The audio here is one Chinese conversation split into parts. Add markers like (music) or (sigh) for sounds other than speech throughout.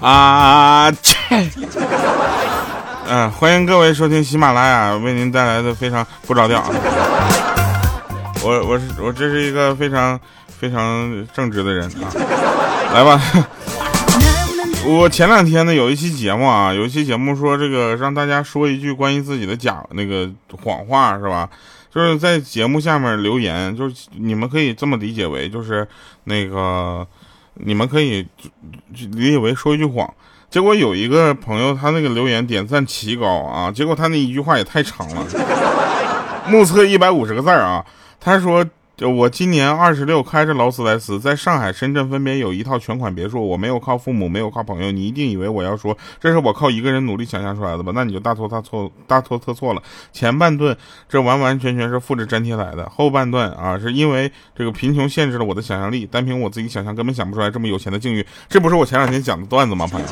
啊，切！嗯，欢迎各位收听喜马拉雅为您带来的非常不着调。我我是我这是一个非常非常正直的人啊。来吧，我前两天呢有一期节目啊，有一期节目说这个让大家说一句关于自己的假那个谎话是吧？就是在节目下面留言，就是你们可以这么理解为就是那个。你们可以理解为说一句谎，结果有一个朋友他那个留言点赞奇高啊，结果他那一句话也太长了，目测一百五十个字啊，他说。我今年二十六，开着劳斯莱斯，在上海、深圳分别有一套全款别墅。我没有靠父母，没有靠朋友。你一定以为我要说这是我靠一个人努力想象出来的吧？那你就大错大错，大错特错了。前半段这完完全全是复制粘贴来的，后半段啊，是因为这个贫穷限制了我的想象力，单凭我自己想象根本想不出来这么有钱的境遇。这不是我前两天讲的段子吗，朋友？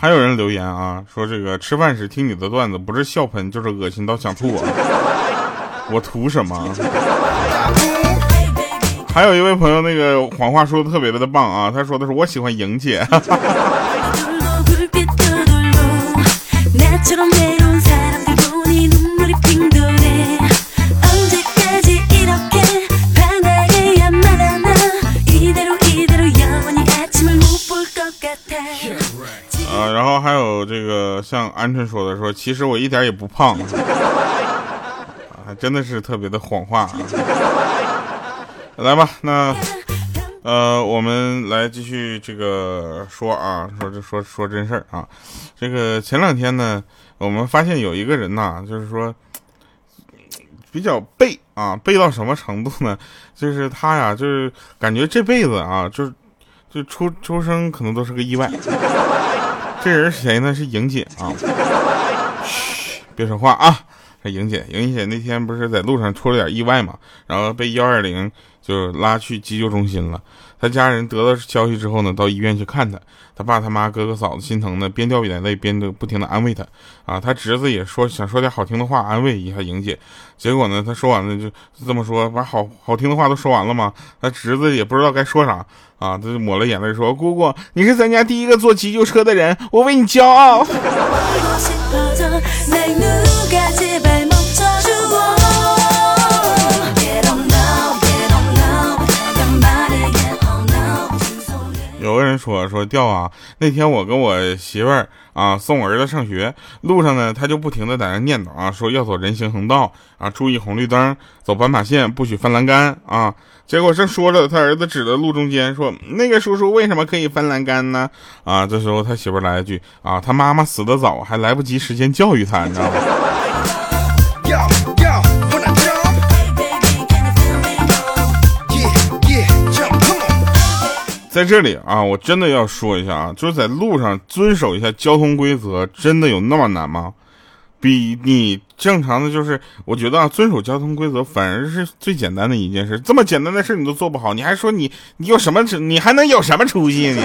还有人留言啊，说这个吃饭时听你的段子，不是笑喷就是恶心到想吐啊！(laughs) 我图什么？还有一位朋友，那个谎话说的特别的棒啊，他说的是我喜欢莹姐。(laughs) (laughs) 啊然后还有这个像鹌鹑说的说，其实我一点也不胖，啊，真的是特别的谎话。啊来吧，那呃，我们来继续这个说啊，说这说说真事儿啊。这个前两天呢，我们发现有一个人呐，就是说比较背啊，背到什么程度呢？就是他呀，就是感觉这辈子啊，就是就出出生可能都是个意外。这人是谁呢？是莹姐啊！嘘，别说话啊！这莹姐，莹姐那天不是在路上出了点意外嘛，然后被幺二零就拉去急救中心了。他家人得到消息之后呢，到医院去看他。他爸他妈哥哥嫂子心疼的，边掉眼泪边的不停的安慰他。啊，他侄子也说想说点好听的话安慰一下莹姐。结果呢，他说完了就这么说，把好好听的话都说完了嘛。他侄子也不知道该说啥啊，他就抹了眼泪说：“姑姑，你是咱家第一个坐急救车的人，我为你骄傲。” (laughs) 有个人说说掉啊，那天我跟我媳妇儿啊送我儿子上学路上呢，他就不停的在那念叨啊，说要走人行横道啊，注意红绿灯，走斑马线，不许翻栏杆啊。结果正说着，他儿子指着路中间说：“那个叔叔为什么可以翻栏杆呢？”啊，这时候他媳妇儿来一句：“啊，他妈妈死的早，还来不及时间教育他，你知道吗？”在这里啊，我真的要说一下啊，就是在路上遵守一下交通规则，真的有那么难吗？比你正常的就是，我觉得啊，遵守交通规则反而是最简单的一件事。这么简单的事你都做不好，你还说你你有什么你还能有什么出息你？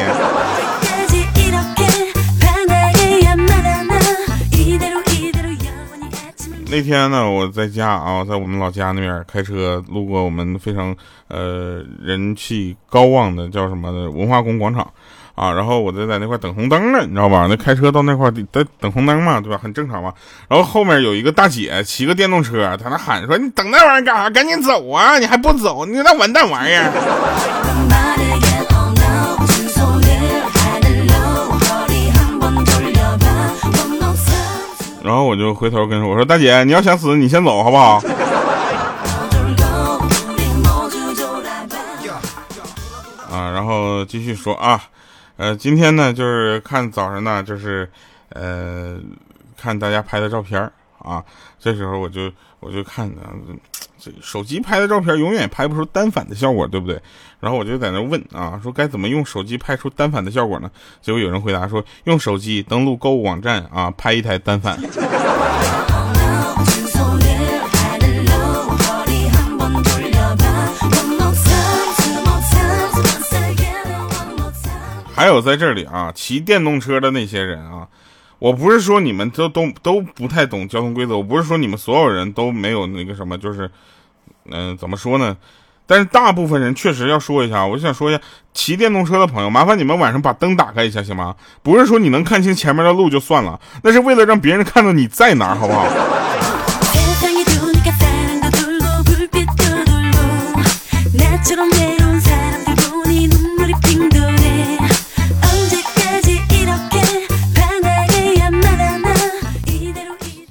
那天呢，我在家啊，在我们老家那边开车路过我们非常呃人气高旺的叫什么的文化宫广场啊，然后我就在那块等红灯呢，你知道吧？那开车到那块得等红灯嘛，对吧？很正常嘛。然后后面有一个大姐骑个电动车，在那喊说：“你等那玩意儿干啥？赶紧走啊！你还不走，你那完蛋玩意儿！”然后我就回头跟说：“我说大姐，你要想死，你先走好不好？”啊，然后继续说啊，呃，今天呢，就是看早上呢，就是呃，看大家拍的照片啊，这时候我就我就看手机拍的照片永远拍不出单反的效果，对不对？然后我就在那问啊，说该怎么用手机拍出单反的效果呢？结果有人回答说，用手机登录购物网站啊，拍一台单反。还有在这里啊，骑电动车的那些人啊，我不是说你们都都都不太懂交通规则，我不是说你们所有人都没有那个什么，就是，嗯，怎么说呢？但是大部分人确实要说一下，我想说一下，骑电动车的朋友，麻烦你们晚上把灯打开一下，行吗？不是说你能看清前面的路就算了，那是为了让别人看到你在哪，好不好？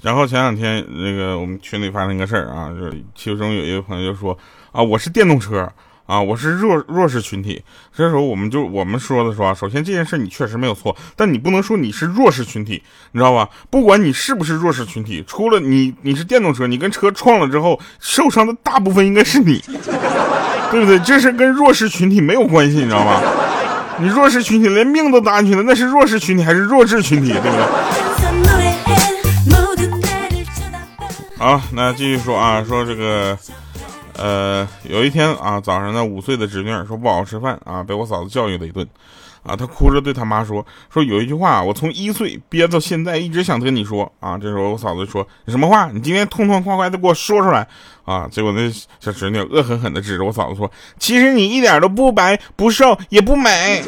然后前两天那个我们群里发生一个事儿啊，就是其中有一个朋友就说啊，我是电动车啊，我是弱弱势群体。这时候我们就我们说的说啊，首先这件事你确实没有错，但你不能说你是弱势群体，你知道吧？不管你是不是弱势群体，除了你你是电动车，你跟车撞了之后受伤的大部分应该是你，(laughs) 对不对？这是跟弱势群体没有关系，你知道吗？你弱势群体连命都搭进去了，那是弱势群体还是弱智群体，对不对？好，那继续说啊，说这个，呃，有一天啊，早上呢，五岁的侄女说不好好吃饭啊，被我嫂子教育了一顿，啊，她哭着对她妈说，说有一句话，我从一岁憋到现在，一直想跟你说啊。这时候我嫂子说你，什么话？你今天痛痛快快的给我说出来啊。结果那小侄女恶狠狠的指着我嫂子说，其实你一点都不白不瘦也不美。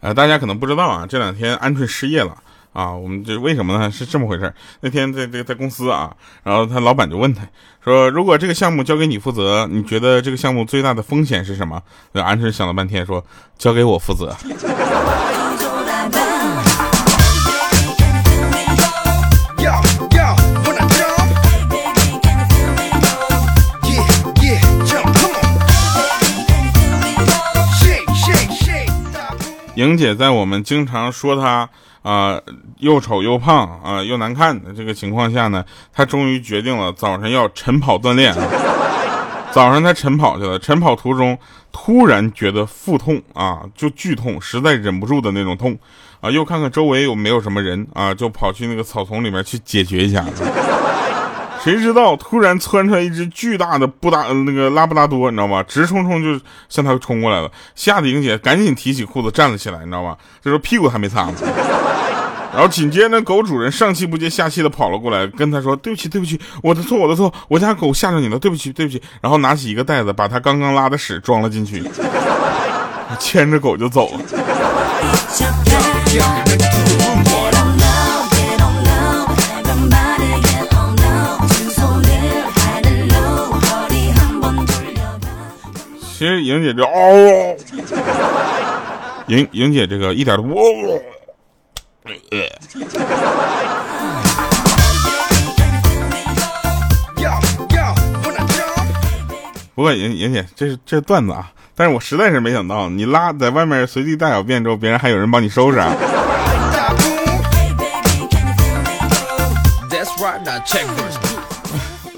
呃，大家可能不知道啊，这两天鹌鹑失业了啊。我们这为什么呢？是这么回事那天在在在公司啊，然后他老板就问他说：“如果这个项目交给你负责，你觉得这个项目最大的风险是什么？”那鹌鹑想了半天说：“交给我负责。”莹姐在我们经常说她啊又丑又胖啊又难看的这个情况下呢，她终于决定了早上要晨跑锻炼。早上她晨跑去了，晨跑途中突然觉得腹痛啊，就剧痛，实在忍不住的那种痛啊，又看看周围有没有什么人啊，就跑去那个草丛里面去解决一下。谁知道突然窜出来一只巨大的布达那个拉布拉多，你知道吗？直冲冲就向他冲过来了，吓得莹姐赶紧提起裤子站了起来，你知道吗？这时候屁股还没擦呢。然后紧接着狗主人上气不接下气的跑了过来，跟他说：“对不起，对不起，我的错，我的错，我家狗吓着你了，对不起，对不起。”然后拿起一个袋子，把他刚刚拉的屎装了进去，牵着狗就走了。其实莹姐这哦，莹莹姐这个一点都不哦。不过莹莹姐这是这是段子啊，但是我实在是没想到，你拉在外面随地大小便之后，别人还有人帮你收拾啊。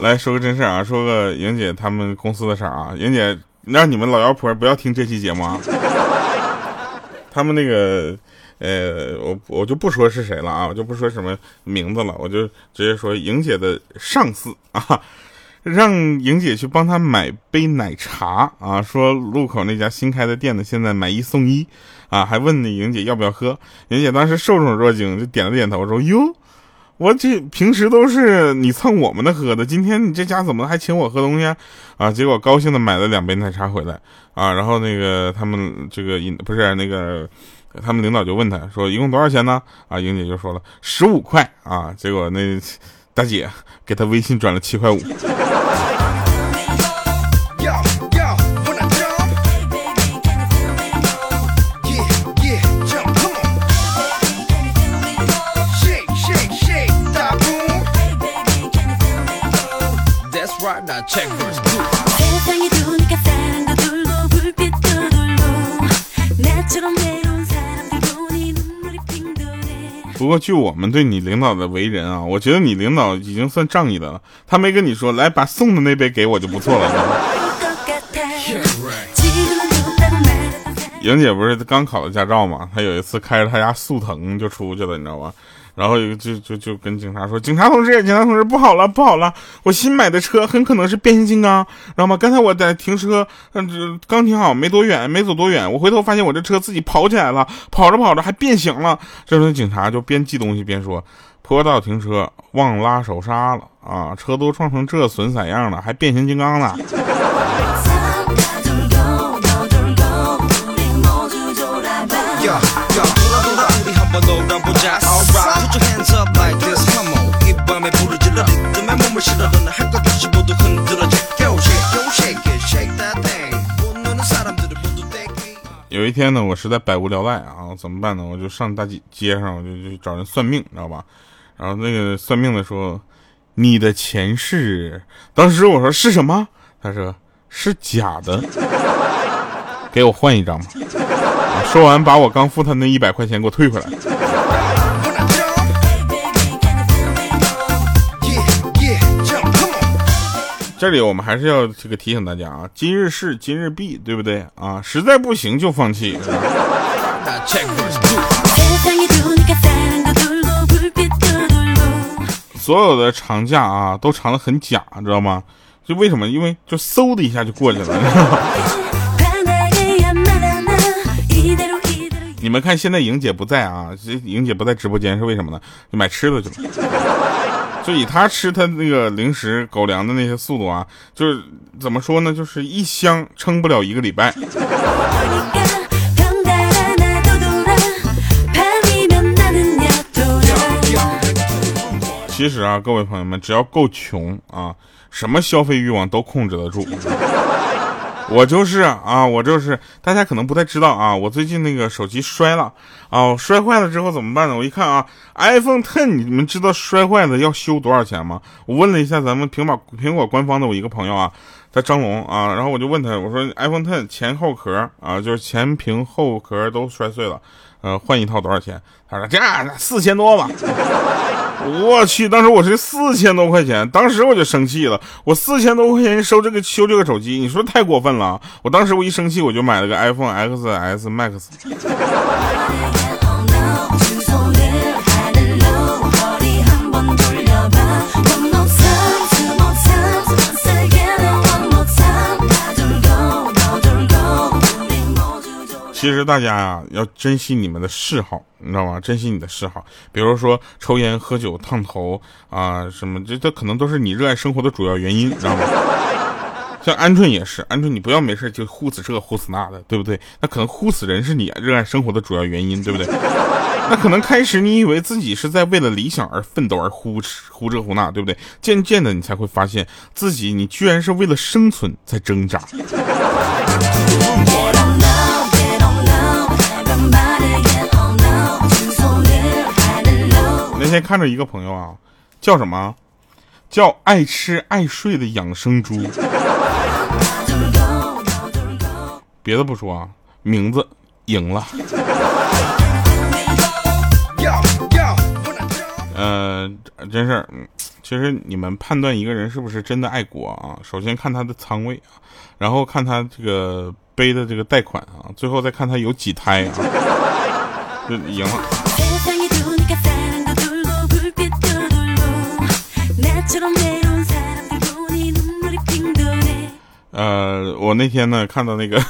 来说个真事啊，说个莹姐他们公司的事儿啊，莹姐。让你们老妖婆不要听这期节目啊！(laughs) 他们那个，呃，我我就不说是谁了啊，我就不说什么名字了，我就直接说莹姐的上司啊，让莹姐去帮他买杯奶茶啊，说路口那家新开的店呢，现在买一送一啊，还问那莹姐要不要喝，莹姐当时受宠若惊，就点了点头，说哟。我这平时都是你蹭我们的喝的，今天你这家怎么还请我喝东西啊？啊，结果高兴的买了两杯奶茶回来啊，然后那个他们这个饮不是那个他们领导就问他说一共多少钱呢？啊，英姐就说了十五块啊，结果那大姐给他微信转了七块五。不过，据我们对你领导的为人啊，我觉得你领导已经算仗义的了。他没跟你说来把送的那杯给我就不错了。(laughs) 莹姐不是刚考了驾照嘛？她有一次开着她家速腾就出去了，你知道吧？然后就就就跟警察说：“警察同志，警察同志，不好了，不好了！我新买的车很可能是变形金刚，知道吗？刚才我在停车，嗯，刚停好没多远，没走多远，我回头发现我这车自己跑起来了，跑着跑着还变形了。这时候警察就边记东西边说：坡道停车忘拉手刹了啊！车都撞成这损色样了，还变形金刚呢！”有一天呢，我实在百无聊赖啊，怎么办呢？我就上大街街上，我就去找人算命，知道吧？然后那个算命的说：“你的前世。”当时我说：“是什么？”他说：“是假的。(laughs) ”给我换一张吧。说完，把我刚付他那一百块钱给我退回来。这里我们还是要这个提醒大家啊，今日事今日毕，对不对啊？实在不行就放弃。所有的长假啊，都长得很假，知道吗？就为什么？因为就嗖的一下就过去了。(laughs) 你们看，现在莹姐不在啊，莹姐不在直播间是为什么呢？就买吃的去了。就以他吃他那个零食狗粮的那些速度啊，就是怎么说呢？就是一箱撑不了一个礼拜。其实啊，各位朋友们，只要够穷啊，什么消费欲望都控制得住。我就是啊，我就是，大家可能不太知道啊，我最近那个手机摔了啊，摔坏了之后怎么办呢？我一看啊，iPhone Ten，你们知道摔坏了要修多少钱吗？我问了一下咱们苹果苹果官方的我一个朋友啊，他张龙啊，然后我就问他，我说 iPhone Ten 前后壳啊，就是前屏后壳都摔碎了，呃，换一套多少钱？他说这四千多吧。我去！当时我是四千多块钱，当时我就生气了。我四千多块钱收这个修这个手机，你说太过分了。我当时我一生气，我就买了个 iPhone XS Max。其实大家啊，要珍惜你们的嗜好，你知道吗？珍惜你的嗜好，比如说抽烟、喝酒、烫头啊，什么这这可能都是你热爱生活的主要原因，你知道吗？(laughs) 像鹌鹑也是，鹌鹑你不要没事就呼死这呼死那的，对不对？那可能呼死人是你热爱生活的主要原因，对不对？(laughs) 那可能开始你以为自己是在为了理想而奋斗而呼呼这呼那，对不对？渐渐的你才会发现自己，你居然是为了生存在挣扎。那天看着一个朋友啊，叫什么？叫爱吃爱睡的养生猪。别的不说啊，名字赢了。呃，真是，其实你们判断一个人是不是真的爱国啊，首先看他的仓位啊，然后看他这个背的这个贷款啊，最后再看他有几胎啊，就赢了。呃，我那天呢看到那个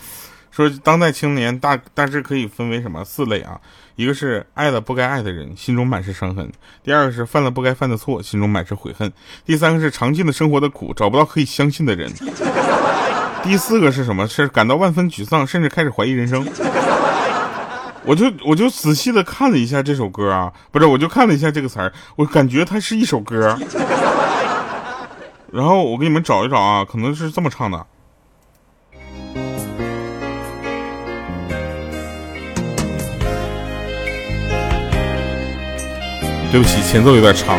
(laughs) 说，当代青年大大致可以分为什么四类啊？一个是爱了不该爱的人，心中满是伤痕；第二个是犯了不该犯的错，心中满是悔恨；第三个是尝尽了生活的苦，找不到可以相信的人；(laughs) 第四个是什么？是感到万分沮丧，甚至开始怀疑人生。我就我就仔细的看了一下这首歌啊，不是，我就看了一下这个词儿，我感觉它是一首歌。(laughs) 然后我给你们找一找啊，可能是这么唱的。对不起，前奏有点长。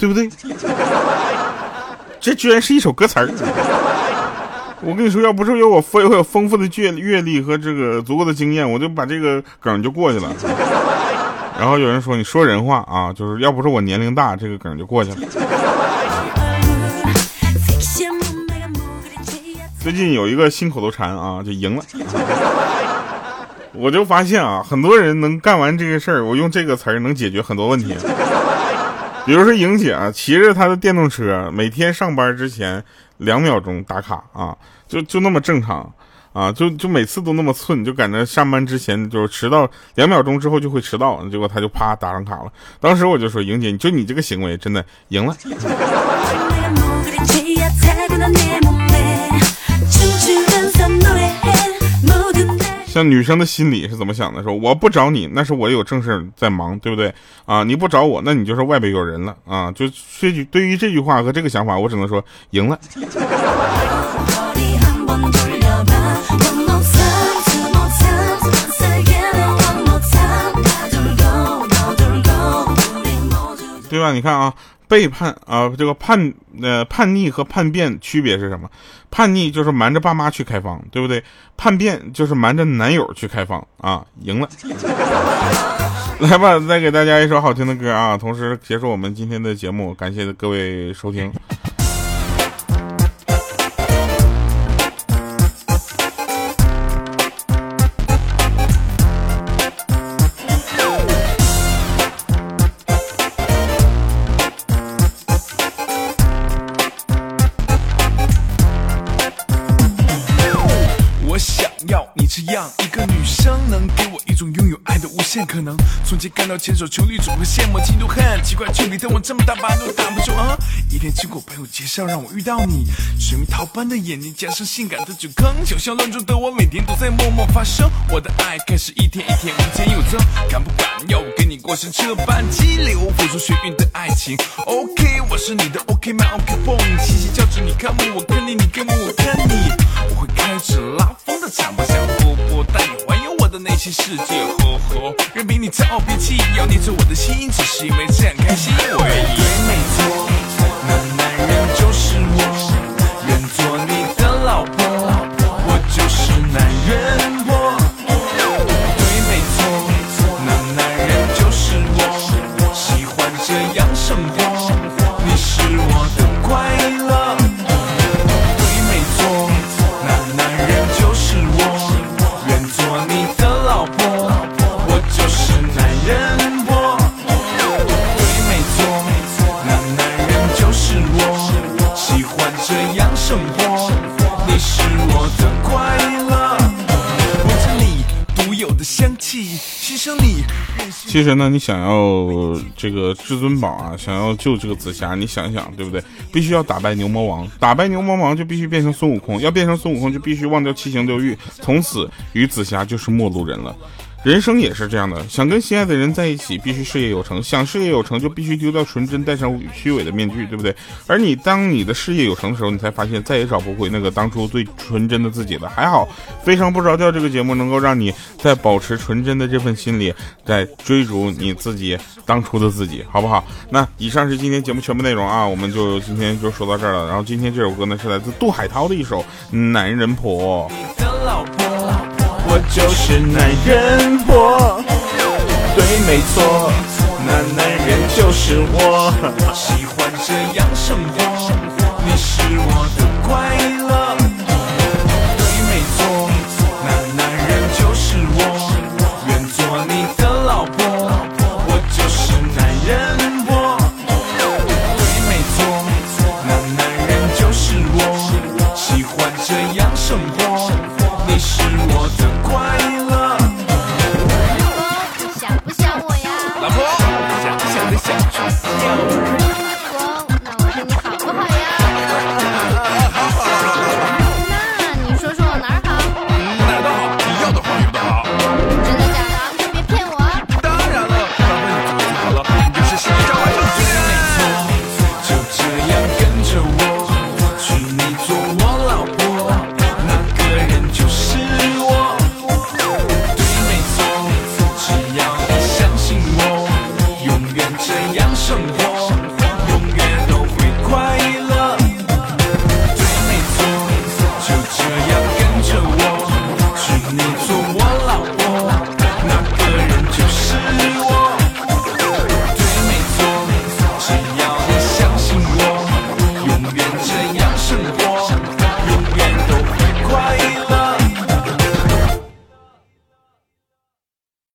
对不对？这居然是一首歌词儿。我跟你说，要不是有我丰有丰富的阅阅历和这个足够的经验，我就把这个梗就过去了。然后有人说你说人话啊，就是要不是我年龄大，这个梗就过去了。最近有一个新口头禅啊，就赢了。我就发现啊，很多人能干完这个事儿，我用这个词儿能解决很多问题。比如说莹姐啊，骑着她的电动车，每天上班之前。两秒钟打卡啊，就就那么正常啊，就就每次都那么寸，就赶着上班之前就迟到两秒钟之后就会迟到，结果她就啪打上卡了。当时我就说，莹姐，就你这个行为真的赢了。像女生的心理是怎么想的？说我不找你，那是我有正事在忙，对不对？啊，你不找我，那你就是外边有人了啊！就这句，对于这句话和这个想法，我只能说赢了。对吧？你看啊。背叛啊，这个叛呃叛逆和叛变区别是什么？叛逆就是瞒着爸妈去开房，对不对？叛变就是瞒着男友去开房啊，赢了。(laughs) 来吧，再给大家一首好听的歌啊，同时结束我们今天的节目，感谢各位收听。可能从前看到牵手情侣总会羡慕嫉妒恨，奇怪距离但我这么大把都挡不住啊！一天经过朋友介绍让我遇到你，水蜜桃般的眼睛加上性感的酒坑，就像乱中的我每天都在默默发生，我的爱开始一天一天无减有增，敢不敢要我跟你过上这般激流付出血运的爱情？OK，我是你的 OK my OK boy，七夕交织你看我我看你你看我我看你，我会开始拉风的长发像波波带你环游。的内心世界，呵呵，任凭你骄傲脾气，要捏着我的心，只是因为这样开心，我愿意。对，没错，那男人就是我，其实呢，你想要这个至尊宝啊，想要救这个紫霞，你想想，对不对？必须要打败牛魔王，打败牛魔王就必须变成孙悟空，要变成孙悟空就必须忘掉七情六欲，从此与紫霞就是陌路人了。人生也是这样的，想跟心爱的人在一起，必须事业有成；想事业有成，就必须丢掉纯真，戴上虚伪的面具，对不对？而你当你的事业有成的时候，你才发现再也找不回那个当初最纯真的自己了。还好，非常不着调这个节目能够让你在保持纯真的这份心里，在追逐你自己当初的自己，好不好？那以上是今天节目全部内容啊，我们就今天就说到这儿了。然后今天这首歌呢，是来自杜海涛的一首《男人婆》。我就是男人婆，对，没错，那男人就是我，喜欢这样生活，你是我的快乐。